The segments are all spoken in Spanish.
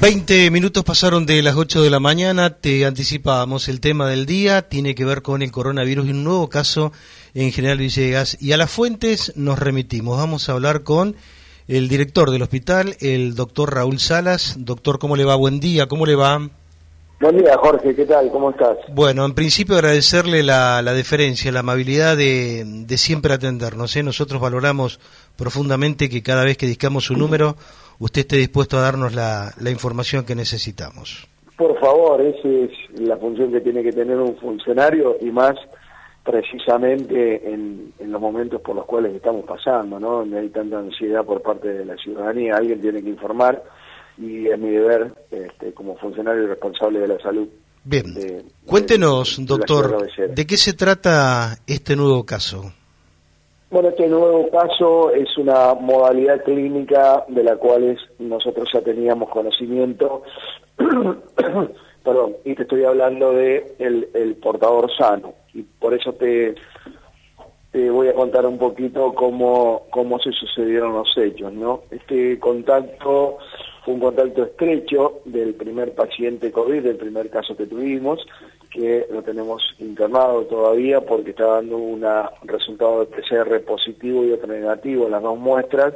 20 minutos pasaron de las 8 de la mañana, te anticipábamos el tema del día, tiene que ver con el coronavirus y un nuevo caso en General Villegas. Y a las fuentes nos remitimos, vamos a hablar con el director del hospital, el doctor Raúl Salas. Doctor, ¿cómo le va? Buen día, ¿cómo le va? Buen día, Jorge, ¿qué tal? ¿Cómo estás? Bueno, en principio agradecerle la, la deferencia, la amabilidad de, de siempre atendernos. ¿eh? Nosotros valoramos profundamente que cada vez que discamos su número usted esté dispuesto a darnos la, la información que necesitamos. Por favor, esa es la función que tiene que tener un funcionario y más precisamente en, en, los momentos por los cuales estamos pasando, ¿no? Donde hay tanta ansiedad por parte de la ciudadanía, alguien tiene que informar y es mi deber este, como funcionario responsable de la salud. Bien, cuéntenos, doctor, ¿de qué se trata este nuevo caso? Bueno, este nuevo caso es una modalidad clínica de la cual nosotros ya teníamos conocimiento, perdón, y te estoy hablando de el, portador sano, y por eso te, te voy a contar un poquito cómo, cómo se sucedieron los hechos, ¿no? Este contacto fue un contacto estrecho del primer paciente COVID, del primer caso que tuvimos, que lo tenemos internado todavía porque está dando un resultado de PCR positivo y otro negativo en las dos muestras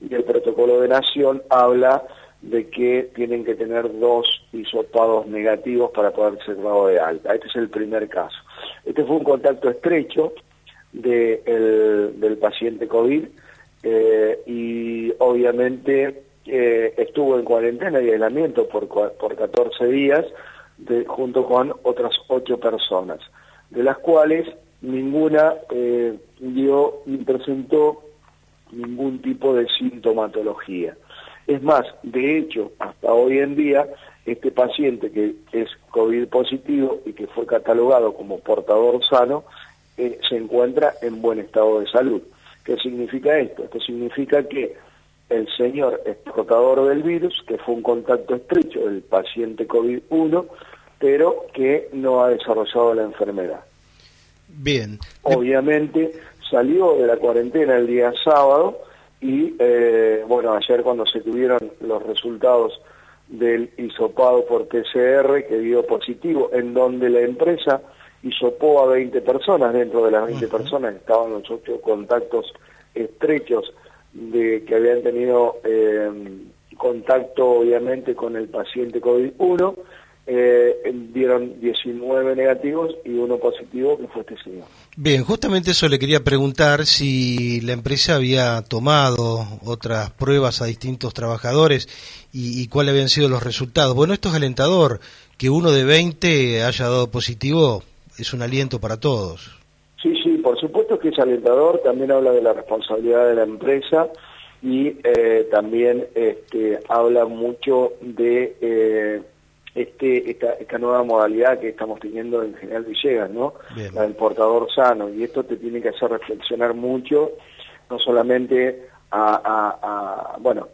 y el protocolo de nación habla de que tienen que tener dos hisopados negativos para poder ser dado de alta. Este es el primer caso. Este fue un contacto estrecho del paciente COVID eh, y obviamente eh, estuvo en cuarentena y aislamiento por, por 14 días junto con otras ocho personas, de las cuales ninguna eh, dio ni presentó ningún tipo de sintomatología. Es más, de hecho, hasta hoy en día, este paciente que es COVID positivo y que fue catalogado como portador sano, eh, se encuentra en buen estado de salud. ¿Qué significa esto? Esto significa que el señor es portador del virus, que fue un contacto estrecho del paciente COVID-1, pero que no ha desarrollado la enfermedad. Bien. Obviamente salió de la cuarentena el día sábado y, eh, bueno, ayer cuando se tuvieron los resultados del hisopado por PCR que dio positivo, en donde la empresa hisopó a 20 personas, dentro de las 20 personas estaban los ocho contactos estrechos de que habían tenido eh, contacto obviamente con el paciente COVID-1, eh, dieron 19 negativos y uno positivo que fue este señor. Bien, justamente eso le quería preguntar si la empresa había tomado otras pruebas a distintos trabajadores y, y cuáles habían sido los resultados. Bueno, esto es alentador, que uno de 20 haya dado positivo es un aliento para todos. Sí, sí, por supuesto que es alentador, también habla de la responsabilidad de la empresa y eh, también este, habla mucho de eh, este, esta, esta, nueva modalidad que estamos teniendo en General Villegas, ¿no? La del portador sano, y esto te tiene que hacer reflexionar mucho, no solamente a, bueno,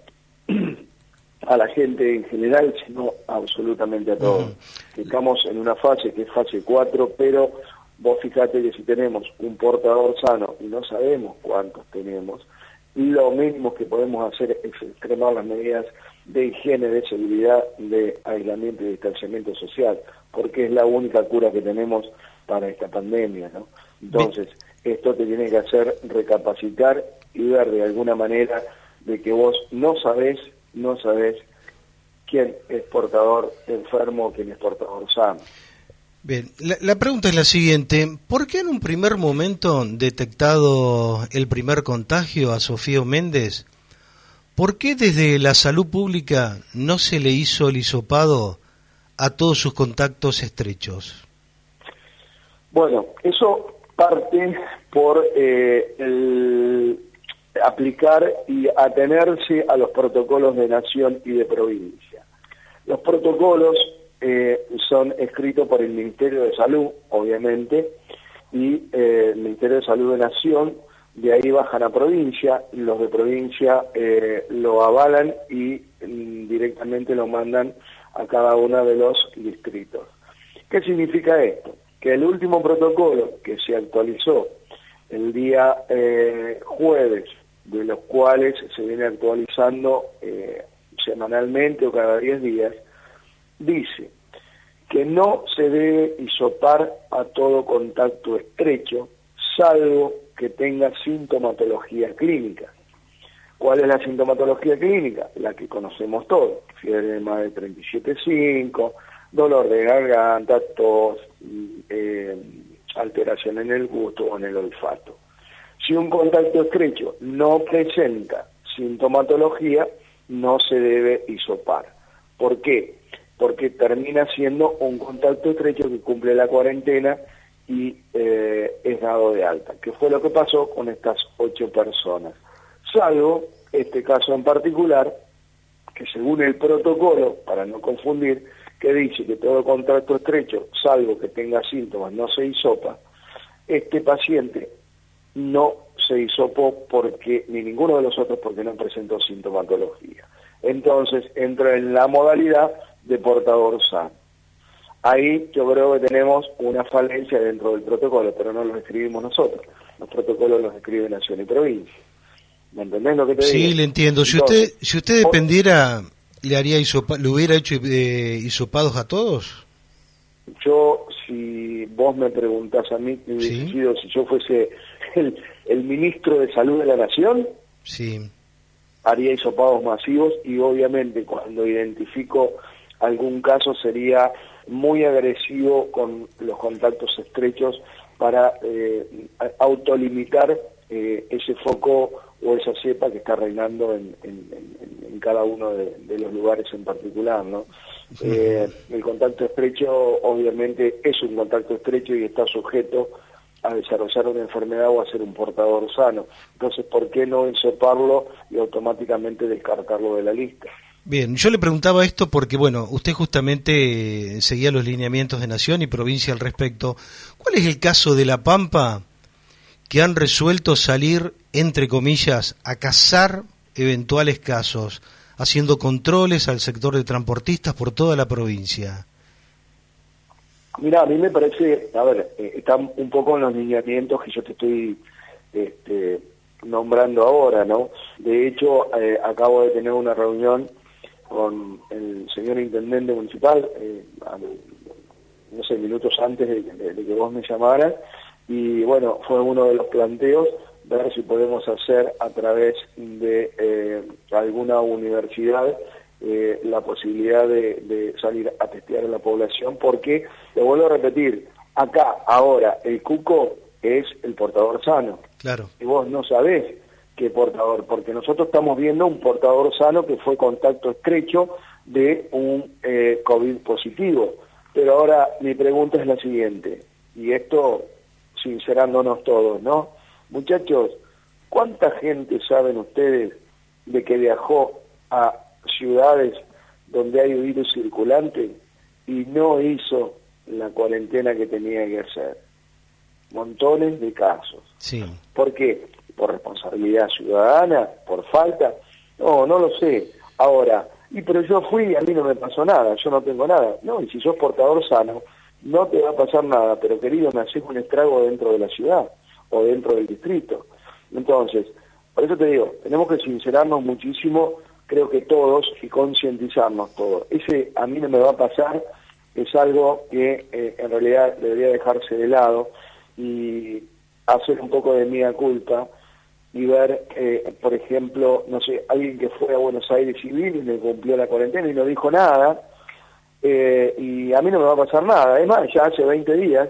a la gente en general, sino absolutamente a todos. Estamos en una fase que es fase 4, pero Vos fíjate que si tenemos un portador sano y no sabemos cuántos tenemos, lo mínimo que podemos hacer es extremar las medidas de higiene, de seguridad, de aislamiento y distanciamiento social, porque es la única cura que tenemos para esta pandemia, ¿no? Entonces, esto te tiene que hacer recapacitar y ver de alguna manera de que vos no sabés, no sabés quién es portador enfermo o quién es portador sano. Bien, la, pregunta es la siguiente. ¿Por qué en un primer momento detectado el primer contagio a Sofía Méndez, por qué desde la salud pública no se le hizo el hisopado a todos sus contactos estrechos? Bueno, eso parte por eh, el aplicar y atenerse a los protocolos de nación y de provincia. Los protocolos eh, son escritos por el Ministerio de Salud, obviamente, y eh, el Ministerio de Salud de Nación, de ahí bajan a provincia, los de provincia eh, lo avalan y mm, directamente lo mandan a cada uno de los distritos. ¿Qué significa esto? Que el último protocolo que se actualizó el día jueves, de los cuales se viene actualizando semanalmente o cada 10 días, dice que no se debe hisopar a todo contacto estrecho, salvo que tenga sintomatología clínica. ¿Cuál es la sintomatología clínica? La que conocemos todos, fiebre de más de 37,5, dolor de garganta, tos, eh, alteración en el gusto o en el olfato. Si un contacto estrecho no presenta sintomatología, no se debe hisopar. ¿Por qué? Porque termina siendo un contacto estrecho que cumple la cuarentena y eh, es dado de alta, que fue lo que pasó con estas ocho personas. Salvo este caso en particular, que según el protocolo, para no confundir, que dice que todo contacto estrecho, salvo que tenga síntomas, no se hisopa, este paciente no se hisopó porque, ni ninguno de los otros porque no presentó sintomatología. Entonces entra en la modalidad de portador sano. Ahí yo creo que tenemos una falencia dentro del protocolo, pero no lo escribimos nosotros. Los protocolos los escribe Nación y Provincia. ¿Me entendés lo que te digo? Sí, le entiendo. Si usted si usted dependiera, ¿le haría ¿le hubiera hecho eh, hisopados a todos? Yo, si vos me preguntás a mí, si yo fuese el, el ministro de Salud de la Nación, sí. Haría hisopados masivos y obviamente cuando identifico algún caso sería muy agresivo con los contactos estrechos para eh, autolimitar eh, ese foco o esa cepa que está reinando en, cada uno de, los lugares en particular. ¿no? Eh, el contacto estrecho obviamente es un contacto estrecho y está sujeto a desarrollar una enfermedad o a ser un portador sano. Entonces, ¿por qué no ensoparlo y automáticamente descartarlo de la lista? Bien, yo le preguntaba esto porque, bueno, usted justamente seguía los lineamientos de Nación y provincia al respecto. ¿Cuál es el caso de La Pampa que han resuelto salir, entre comillas, a cazar eventuales casos, haciendo controles al sector de transportistas por toda la provincia? Mira, a mí me parece, a ver, eh, están un poco en los lineamientos que yo te estoy este, nombrando ahora, ¿no? De hecho, eh, acabo de tener una reunión con el señor intendente municipal, eh, no sé, minutos antes de, que vos me llamaras, y bueno, fue uno de los planteos ver si podemos hacer a través de alguna universidad eh, la posibilidad de, salir a testear a la población, porque, te vuelvo a repetir, acá, ahora, el cuco es el portador sano. Claro. Y vos no sabés qué portador, porque nosotros estamos viendo un portador sano que fue contacto estrecho de un eh, COVID positivo. Pero ahora mi pregunta es la siguiente, y esto sincerándonos todos, ¿no? Muchachos, ¿cuánta gente saben ustedes de que viajó a ciudades donde hay virus circulante y no hizo la cuarentena que tenía que hacer. Montones de casos. Sí. ¿Por qué? ¿Por responsabilidad ciudadana? ¿Por falta? No, no lo sé. Ahora, y pero yo fui y a mí no me pasó nada, yo no tengo nada. No, y si sos portador sano, no te va a pasar nada, pero querido, me haces un estrago dentro de la ciudad o dentro del distrito. Entonces, por eso te digo, tenemos que sincerarnos muchísimo creo que todos, y concientizarnos todos. Ese a mí no me va a pasar, es algo que eh, en realidad debería dejarse de lado y hacer un poco de mía culpa y ver, eh, por ejemplo, no sé, alguien que fue a Buenos Aires civil y me cumplió la cuarentena y no dijo nada, eh, y a mí no me va a pasar nada. Además, ya hace 20 días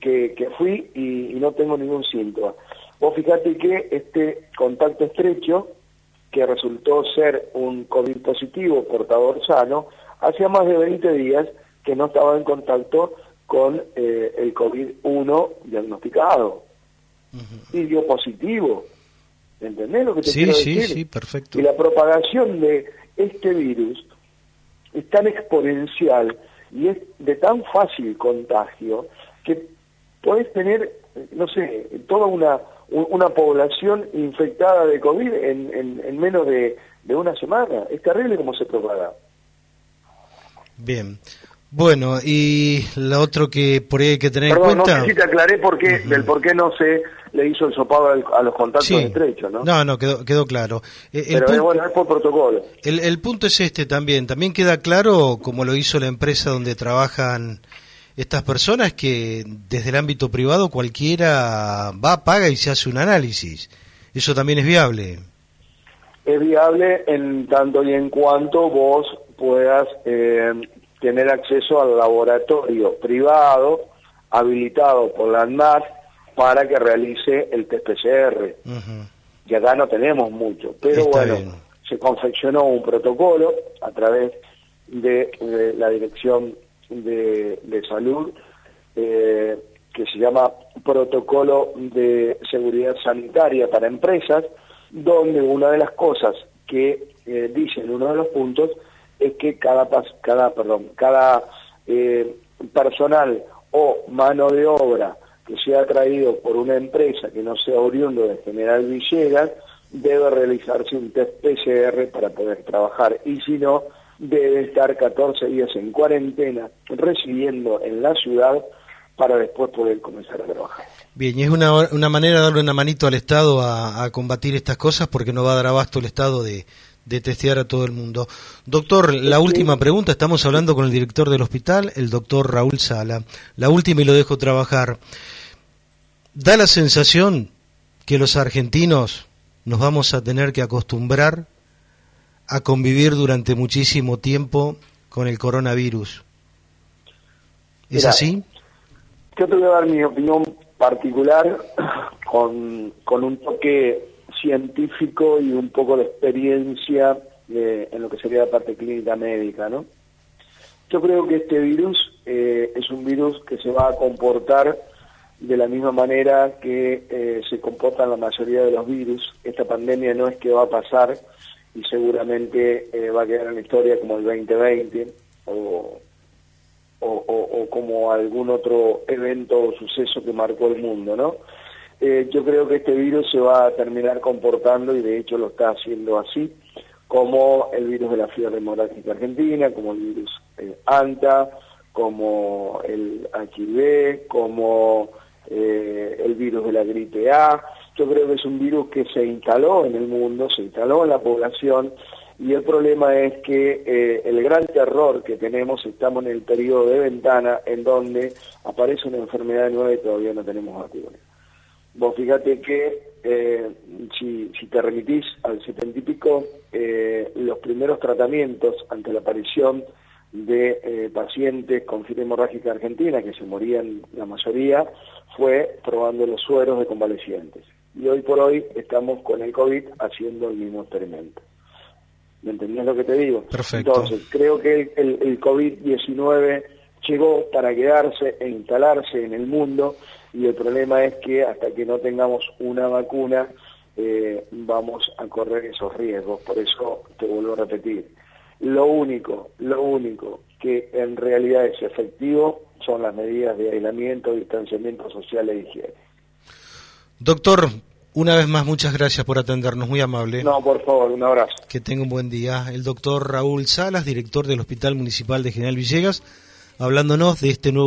que, que fui y, y no tengo ningún síntoma. Vos fíjate que este contacto estrecho que resultó ser un COVID positivo, portador sano, hacía más de 20 días que no estaba en contacto con eh, el COVID-1 diagnosticado. Y dio positivo. ¿Entendés lo que te quiero decir? Sí, sí, perfecto. Y la propagación de este virus es tan exponencial y es de tan fácil contagio que podés tener, no sé, toda una una población infectada de COVID en, en, menos de, una semana. Es terrible cómo se propaga. Bien. Bueno, y lo otro que por ahí hay que tener en cuenta... no sé si te aclaré por qué, del por qué no se le hizo el sopado a los contactos estrechos, ¿no? No, no, quedó, quedó claro. Eh, Pero bueno, es por protocolo. El, el punto es este también. También queda claro, como lo hizo la empresa donde trabajan estas personas, que desde el ámbito privado cualquiera va, paga y se hace un análisis. Eso también es viable. Es viable en tanto y en cuanto vos puedas eh, tener acceso al laboratorio privado habilitado por la ANMAT para que realice el test PCR. Y acá no tenemos mucho, pero bueno, se confeccionó un protocolo a través de, la Dirección de, Salud eh, que se llama Protocolo de Seguridad Sanitaria para Empresas, donde una de las cosas que eh, dice en uno de los puntos es que cada, cada, perdón, cada eh, personal o mano de obra que sea traído por una empresa que no sea oriundo de General Villegas debe realizarse un test PCR para poder trabajar. Y si no, debe estar 14 días en cuarentena residiendo en la ciudad para después poder comenzar a trabajar. Bien, y es una, una manera de darle una manito al Estado a, a combatir estas cosas porque no va a dar abasto el Estado de, de testear a todo el mundo. Doctor, la última pregunta, estamos hablando con el director del hospital, el doctor Raúl Sala. La última y lo dejo trabajar. Da la sensación que los argentinos nos vamos a tener que acostumbrar a convivir durante muchísimo tiempo con el coronavirus. ¿Es así? Yo te voy a dar mi opinión particular con, con un toque científico y un poco de experiencia eh, en lo que sería la parte clínica médica, ¿no? Yo creo que este virus eh, es un virus que se va a comportar de la misma manera que eh, se comportan la mayoría de los virus. Esta pandemia no es que va a pasar y seguramente va a quedar en la historia como el 2020 o, o como algún otro evento o suceso que marcó el mundo, ¿no? Eh, yo creo que este virus se va a terminar comportando, y de hecho lo está haciendo así, como el virus de la fiebre hemorrágica argentina, como el virus eh, ANTA, como el HIV, como eh, el virus de la gripe A. Yo creo que es un virus que se instaló en el mundo, se instaló en la población, y el problema es que el gran terror que tenemos, estamos en el periodo de ventana en donde aparece una enfermedad nueva y todavía no tenemos vacuna. Vos fíjate que eh, si, te remitís al setenta y pico, eh, los primeros tratamientos ante la aparición de eh, pacientes con fiebre hemorrágica argentina, que se morían la mayoría, fue probando los sueros de convalecientes. Y hoy por hoy estamos con el COVID haciendo el mismo experimento. ¿Me entendías lo que te digo? Perfecto. Entonces, creo que el, el COVID-19 llegó para quedarse e instalarse en el mundo y el problema es que hasta que no tengamos una vacuna eh, vamos a correr esos riesgos. Por eso te vuelvo a repetir, lo único, lo único que en realidad es efectivo son las medidas de aislamiento, distanciamiento social e higiene. Doctor, una vez más, muchas gracias por atendernos, muy amable. No, por favor, un abrazo. Que tenga un buen día. El doctor Raúl Salas, director del Hospital Municipal de General Villegas, hablándonos de este nuevo